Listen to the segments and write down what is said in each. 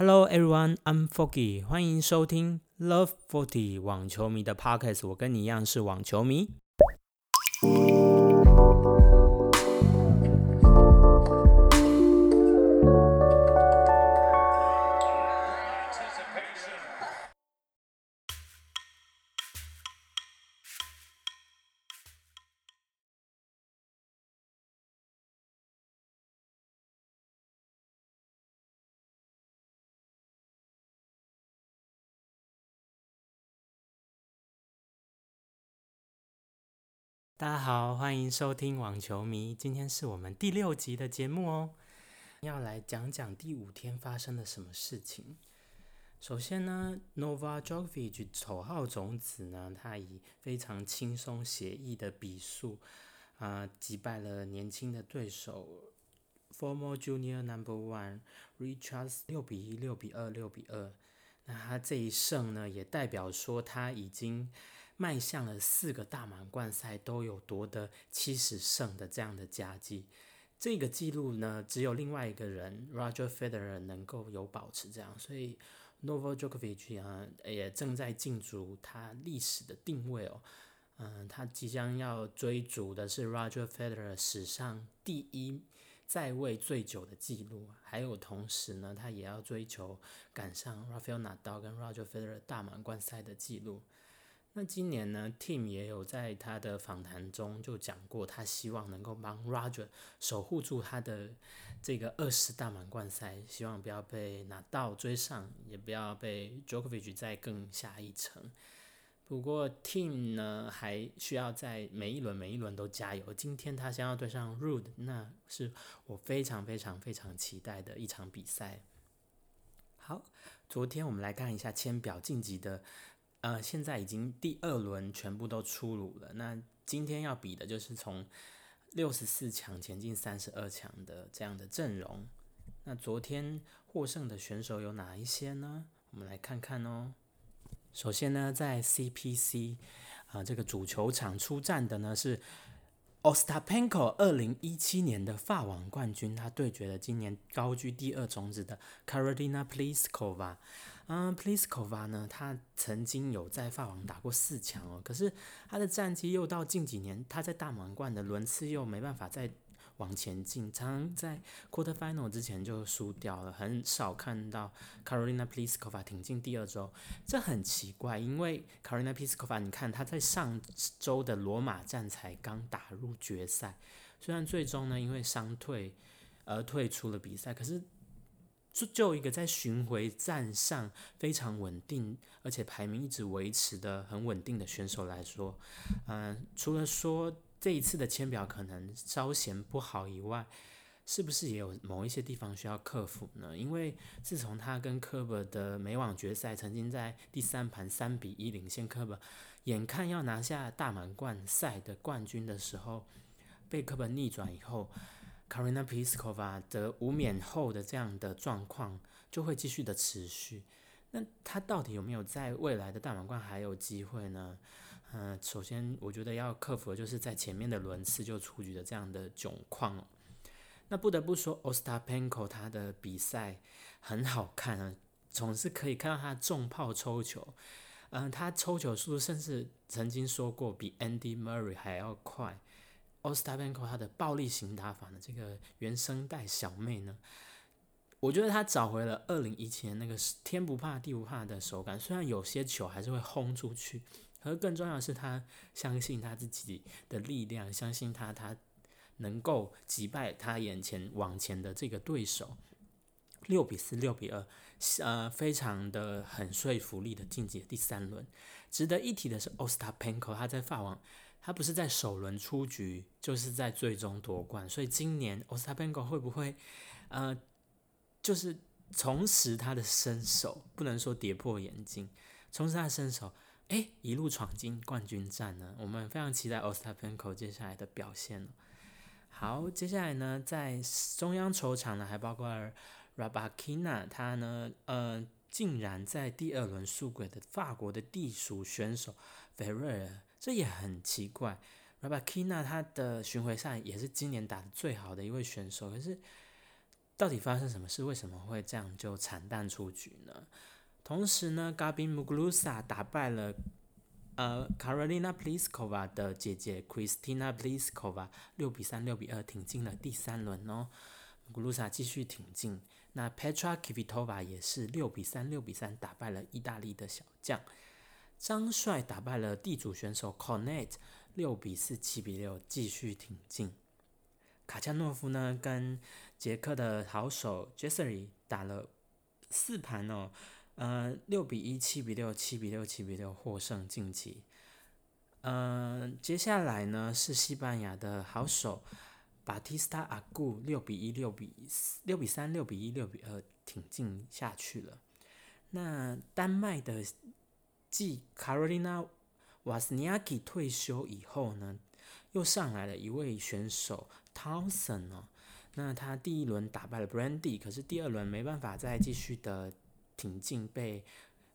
Hello everyone, I'm Foggy，欢迎收听 Love Forty 网球迷的 Podcast。我跟你一样是网球迷。大家好，欢迎收听网球迷。今天是我们第六集的节目哦，要来讲讲第五天发生了什么事情。首先呢，Nova Djokovic 丑号种子呢，他以非常轻松写意的笔数啊击败了年轻的对手 Former Junior Number One Richards 六比一、六比二、六比二。那他这一胜呢，也代表说他已经。迈向了四个大满贯赛都有夺得七十胜的这样的佳绩，这个记录呢，只有另外一个人 Roger Federer 能够有保持这样，所以 Novak Djokovic 啊也正在竞逐他历史的定位哦，嗯，他即将要追逐的是 Roger Federer 史上第一在位最久的记录，还有同时呢，他也要追求赶上 Rafael Nadal 跟 Roger Federer 大满贯赛的记录。那今年呢，Tim 也有在他的访谈中就讲过，他希望能够帮 Roger 守护住他的这个二十大满贯赛，希望不要被拿到追上，也不要被 Djokovic 再更下一层。不过 Tim 呢，还需要在每一轮每一轮都加油。今天他将要对上 Rude，那是我非常非常非常期待的一场比赛。好，昨天我们来看一下签表晋级的。呃，现在已经第二轮全部都出炉了。那今天要比的就是从六十四强前进三十二强的这样的阵容。那昨天获胜的选手有哪一些呢？我们来看看哦。首先呢，在 CPC 啊这个主球场出战的呢是 Ostapenko，二零一七年的法网冠军，他对决了今年高居第二种子的 Karolina Pliskova。嗯，Pliskova 呢，他曾经有在法网打过四强哦，可是他的战绩又到近几年，他在大满贯的轮次又没办法再往前进，常常在 Quarter Final 之前就输掉了，很少看到 Carolina Piskova 挺进第二周，这很奇怪，因为 Carolina Piskova，你看他在上周的罗马站才刚打入决赛，虽然最终呢因为伤退而退出了比赛，可是。就就一个在巡回战上非常稳定，而且排名一直维持的很稳定的选手来说，嗯，除了说这一次的签表可能稍显不好以外，是不是也有某一些地方需要克服呢？因为自从他跟科伯的美网决赛曾经在第三盘三比一领先科伯，眼看要拿下大满贯赛的冠军的时候，被科伯逆转以后。Karina Pliskova 得无冕后的这样的状况就会继续的持续，那他到底有没有在未来的大满贯还有机会呢？嗯，首先我觉得要克服的就是在前面的轮次就出局的这样的窘况。那不得不说，Ostapenko 他的比赛很好看啊，总是可以看到他重炮抽球，嗯，他抽球速度甚至曾经说过比 Andy Murray 还要快。Ostapenko 他的暴力型打法呢，这个原声带小妹呢，我觉得他找回了二零一七年那个天不怕地不怕的手感。虽然有些球还是会轰出去，可是更重要的是他相信他自己的力量，相信他他能够击败他眼前往前的这个对手。六比四，六比二，呃，非常的很说服力的晋级第三轮。值得一提的是，Ostapenko 他在法网。他不是在首轮出局，就是在最终夺冠。所以今年 Ostapenko 会不会，呃，就是重拾他的身手？不能说跌破眼镜，重拾他的身手，哎，一路闯进冠军战呢？我们非常期待 Ostapenko 接下来的表现好，接下来呢，在中央球场呢，还包括 Rabakina，他呢，呃，竟然在第二轮输给的法国的地属选手 Ferrer。这也很奇怪，Rabakina 他的巡回赛也是今年打的最好的一位选手，可是到底发生什么事？为什么会这样就惨淡出局呢？同时呢，Gabin Muglusa 打败了呃 Carolina Pliskova 的姐姐 Kristina Pliskova，六比三、六比二挺进了第三轮哦。Muglusa 继续挺进，那 Petra Kvitova 也是六比三、六比三打败了意大利的小将张帅，打败了地主选手 Cornet，六比四、七比六继续挺进。卡恰诺夫呢跟捷克的好手 Jessery 打了四盘哦。呃，六比一，七比六，七比六，七比六获胜晋级。嗯，接下来呢是西班牙的好手巴蒂斯塔阿古，六比一，六比六比三，六比一，六比二挺进下去了。那丹麦的继卡罗琳娜瓦斯尼亚基退休以后呢，又上来了一位选手 Towson 哦。那他第一轮打败了 Brandy，可是第二轮没办法再继续的。挺进被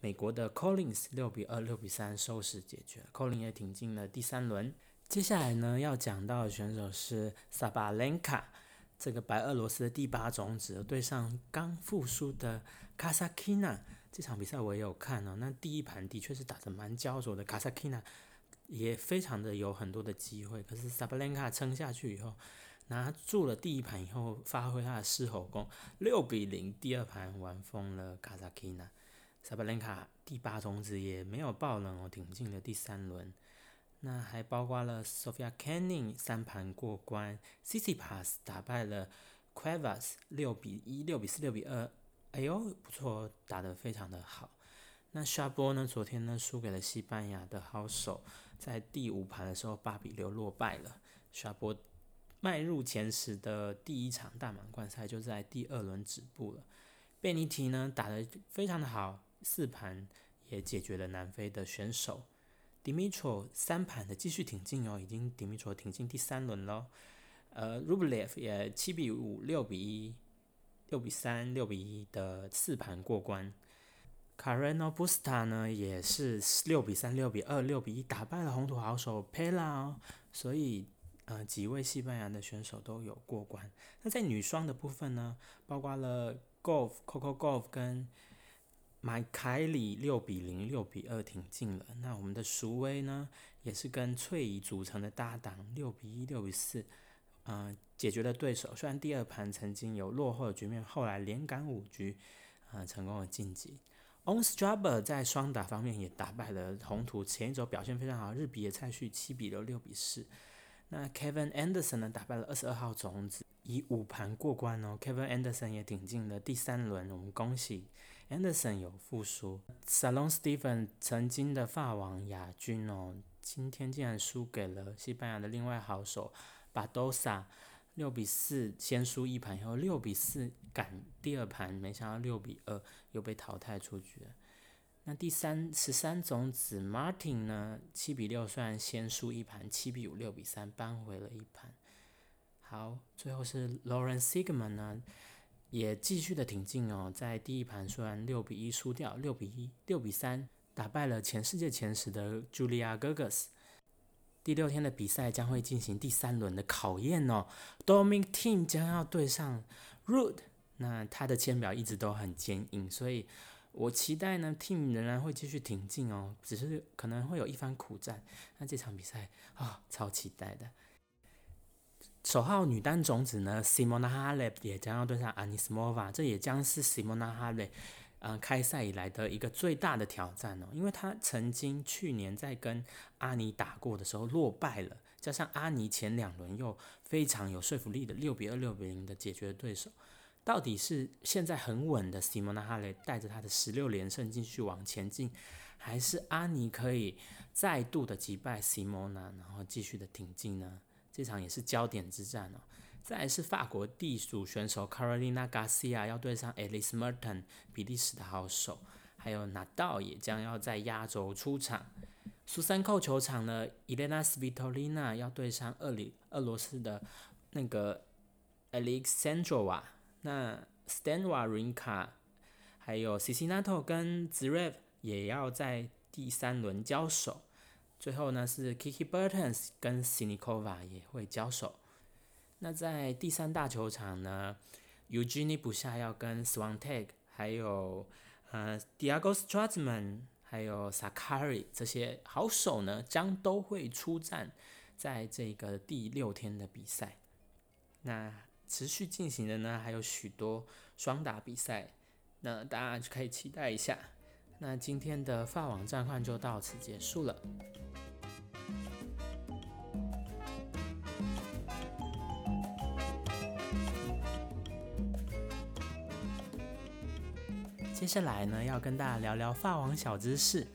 美国的 Collins 六比二、六比三收拾解决，Collins 也挺进了第三轮。接下来呢，要讲到的选手是 Sabalenka，这个白俄罗斯的第八种子对上刚复苏的 Kasakina。这场比赛我也有看哦，那第一盘的确是打得蛮焦灼的，Kasakina 也非常的有很多的机会，可是 Sabalenka 撑下去以后。拿住了第一盘以后，发挥他的狮吼功，六比零，第二盘玩疯了。卡萨基娜，萨巴连卡第八种子也没有爆冷哦，挺进了第三轮。那还包括了 Sofia Kenin 三盘过关，Tsitsipas 打败了 Quavas 六比一、六比四、六比二，哎呦不错，打得非常的好。那沙波呢，昨天呢输给了西班牙的好手，在第五盘的时候八比六落败了。沙波。迈入前十的第一场大满贯赛就在第二轮止步了。贝尼提呢打得非常的好，四盘也解决了南非的选手。d i m i t r o 三盘的继续挺进哦，已经 d i m i t r o 挺进第三轮喽。呃，卢布列夫也七比五、六比一、六比三、六比一的四盘过关。Carreno Busta 呢也是六比三、六比二、六比一打败了红土好手佩拉哦，所以。呃，几位西班牙的选手都有过关。那在女双的部分呢，包括了 Golf Coco Golf 跟麦凯里六比零、六比二挺进了。那我们的淑薇呢，也是跟翠怡组成的搭档，六比一、六比四，呃，解决了对手。虽然第二盘曾经有落后的局面，后来连赶五局，呃，成功的晋级。On Straba 在双打方面也打败了红土，前一周表现非常好，日比野菜绪七比六、六比四。那 Kevin Anderson 呢，打败了二十二号种子，以五盘过关哦。Kevin Anderson 也挺进了第三轮，我们恭喜 Anderson 有复苏。Salon Stephen 曾经的法网亚军哦，今天竟然输给了西班牙的另外好手 Badosa，六比四先输一盘以后，六比四赶第二盘，没想到六比二又被淘汰出局了。那第三十三种子 Martin 呢？七比六，虽然先输一盘，七比五、六比三扳回了一盘。好，最后是 Lauren Sigman 呢，也继续的挺进哦，在第一盘虽然六比一输掉，六比一、六比三打败了全世界前十的 Julia Gerges。第六天的比赛将会进行第三轮的考验哦，Dominic Team 将要对上 Rude，那他的签表一直都很坚硬，所以。我期待呢，Team 仍然会继续挺进哦，只是可能会有一番苦战。那这场比赛啊，超期待的。首号女单种子呢，Simona Halep 也将要对上 Anisimova，这也将是 Simona Halep 嗯开赛以来的一个最大的挑战哦，因为她曾经去年在跟阿尼打过的时候落败了，加上阿尼前两轮又非常有说服力的六比二、六比零的解决对手。到底是现在很稳的 Simona h a l e 带着他的十六连胜继续往前进，还是阿尼可以再度的击败 Simona，然后继续的挺进呢？这场也是焦点之战哦。再来是法国地主选手 Carolina Garcia 要对上 Alice Merton 比利时的好手，还有纳道也将要在压轴出场。苏三扣球场呢，Elena Svitolina 要对上俄里俄罗斯的那个 Alexandrova。那 Stan Wawrinka，还有 Cicinato 跟 Zverev 也要在第三轮交手。最后呢是 Kiki Bertens 跟 Sinikova 也会交手。那在第三大球场呢 Eugenie 不下要跟 Swantek，还有呃 Diego Strazman，还有 Sakari 这些好手呢，将都会出战在这个第六天的比赛。那持续进行的呢，还有许多双打比赛，那大家就可以期待一下。那今天的法网战况就到此结束了。接下来呢，要跟大家聊聊法网小知识。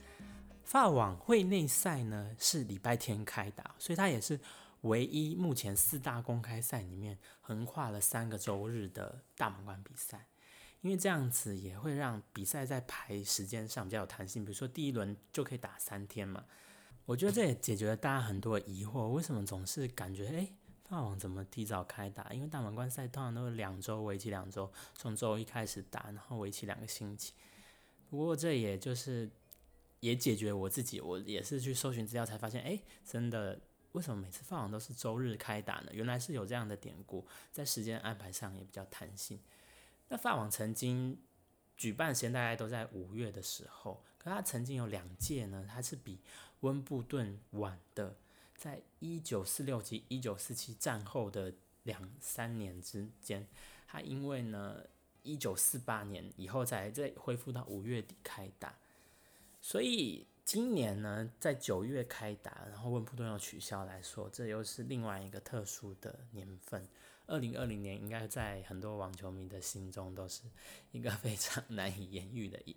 法网会内赛呢是礼拜天开打，所以它也是唯一目前四大公开赛里面横跨了三个周日的大满贯比赛。因为这样子也会让比赛在排时间上比较有弹性，比如说第一轮就可以打三天嘛。我觉得这也解决了大家很多疑惑，为什么总是感觉诶法网怎么提早开打？因为大满贯赛通常都是两周为期两周，从周一开始打，然后为期两个星期。不过这也就是也解决我自己，我也是去搜寻资料才发现，诶，真的为什么每次法网都是周日开打呢？原来是有这样的典故，在时间安排上也比较弹性。那法网曾经举办时间大概都在五月的时候，可它曾经有两届呢，它是比温布顿晚的，在一九四六及一九四七战后的两三年之间，它因为呢一九四八年以后才再恢复到五月底开打，所以今年呢在九月开打，然后温布顿又取消来说，这又是另外一个特殊的年份。二零二零年应该在很多网球迷的心中都是一个 非常难以言喻的。一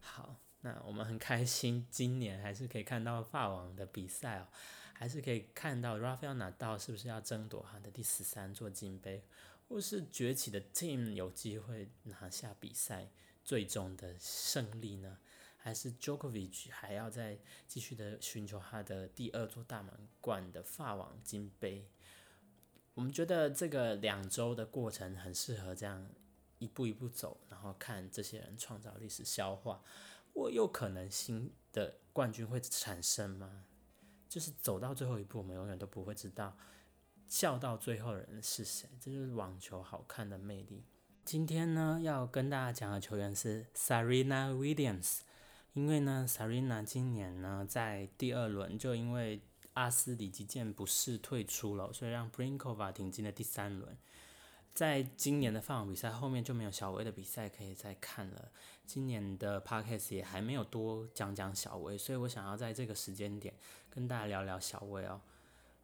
好，那我们很开心，今年还是可以看到法网的比赛哦，还是可以看到 Rafael 拿到是不是要争夺他的第十三座金杯，或是崛起的 Team 有机会拿下比赛最终的胜利呢？还是 Jokovic 还要再继续的寻求他的第二座大满贯的法网金杯？我们觉得这个两周的过程很适合这样一步一步走，然后看这些人创造历史消化。我有可能新的冠军会产生吗？就是走到最后一步，我们永远都不会知道笑到最后的人是谁。这就是网球好看的魅力。今天呢，要跟大家讲的球员是 Sarina Williams，因为呢，Sarina 今年呢在第二轮就因为。阿斯里吉健不适退出了，所以让 Brinkova 挺进了第三轮。在今年的法网比赛后面就没有小威的比赛可以再看了。今年的 parkas 也还没有多讲讲小威，所以我想要在这个时间点跟大家聊聊小威哦。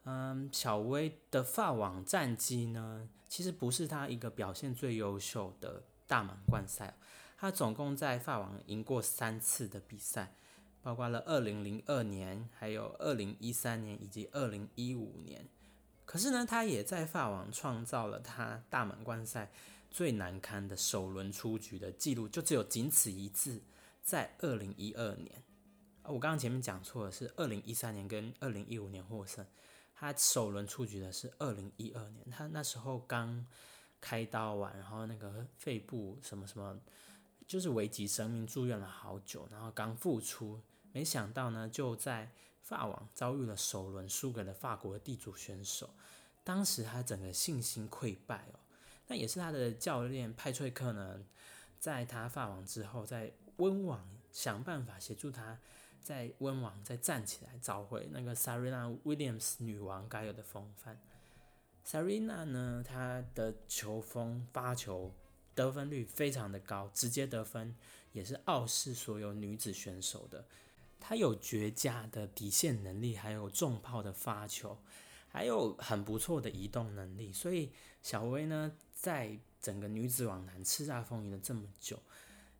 嗯，小威的法网战绩呢，其实不是他一个表现最优秀的大满贯赛，他总共在法网赢过三次的比赛。包括了二零零二年，还有二零一三年以及二零一五年。可是呢，他也在法网创造了他大满贯赛最难堪的首轮出局的记录，就只有仅此一次，在二零一二年。我刚刚前面讲错了，是二零一三年跟二零一五年获胜。他首轮出局的是二零一二年，他那时候刚开刀完，然后那个肺部什么什么。就是危及生命，住院了好久，然后刚复出，没想到呢，就在法网遭遇了首轮输给了法国的地主选手，当时他整个信心溃败哦。那也是他的教练派翠克呢，在他法网之后，在温网想办法协助他在温网再站起来，找回那个 Sarina Williams 女王该有的风范。Sarina 呢，她的球风发球。得分率非常的高，直接得分也是傲视所有女子选手的。她有绝佳的底线能力，还有重炮的发球，还有很不错的移动能力。所以小薇呢，在整个女子网坛叱咤风云了这么久，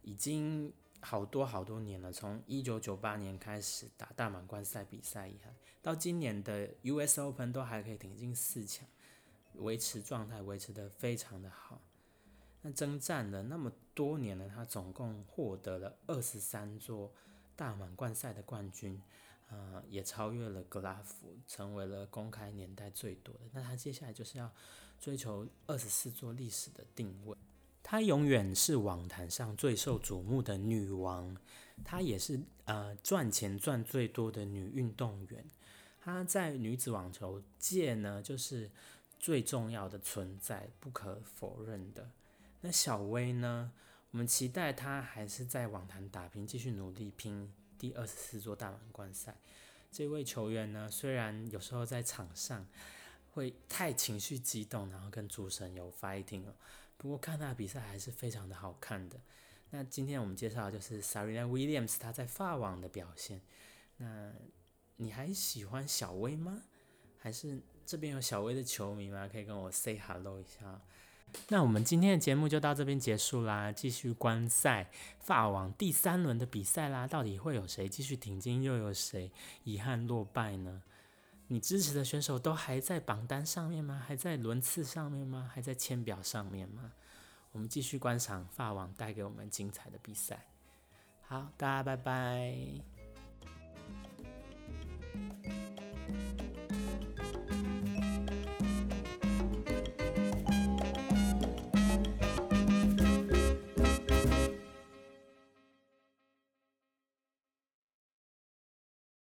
已经好多好多年了。从一九九八年开始打大满贯赛比赛以来，到今年的 US Open 都还可以挺进四强，维持状态维持的非常的好。那征战了那么多年了，他总共获得了二十三座大满贯赛的冠军，呃，也超越了格拉夫，成为了公开年代最多的。那他接下来就是要追求二十四座历史的定位。她永远是网坛上最受瞩目的女王，她也是呃赚钱赚最多的女运动员。她在女子网球界呢，就是最重要的存在，不可否认的。那小威呢？我们期待他还是在网坛打拼，继续努力拼第二十四座大满贯赛。这位球员呢，虽然有时候在场上会太情绪激动，然后跟主神有 fighting 哦，不过看他的比赛还是非常的好看的。那今天我们介绍的就是 Serena Williams 她在法网的表现。那你还喜欢小威吗？还是这边有小威的球迷吗？可以跟我 say hello 一下。那我们今天的节目就到这边结束啦，继续观赛法网第三轮的比赛啦，到底会有谁继续挺进，又有谁遗憾落败呢？你支持的选手都还在榜单上面吗？还在轮次上面吗？还在签表上面吗？我们继续观赏法网带给我们精彩的比赛。好，大家拜拜。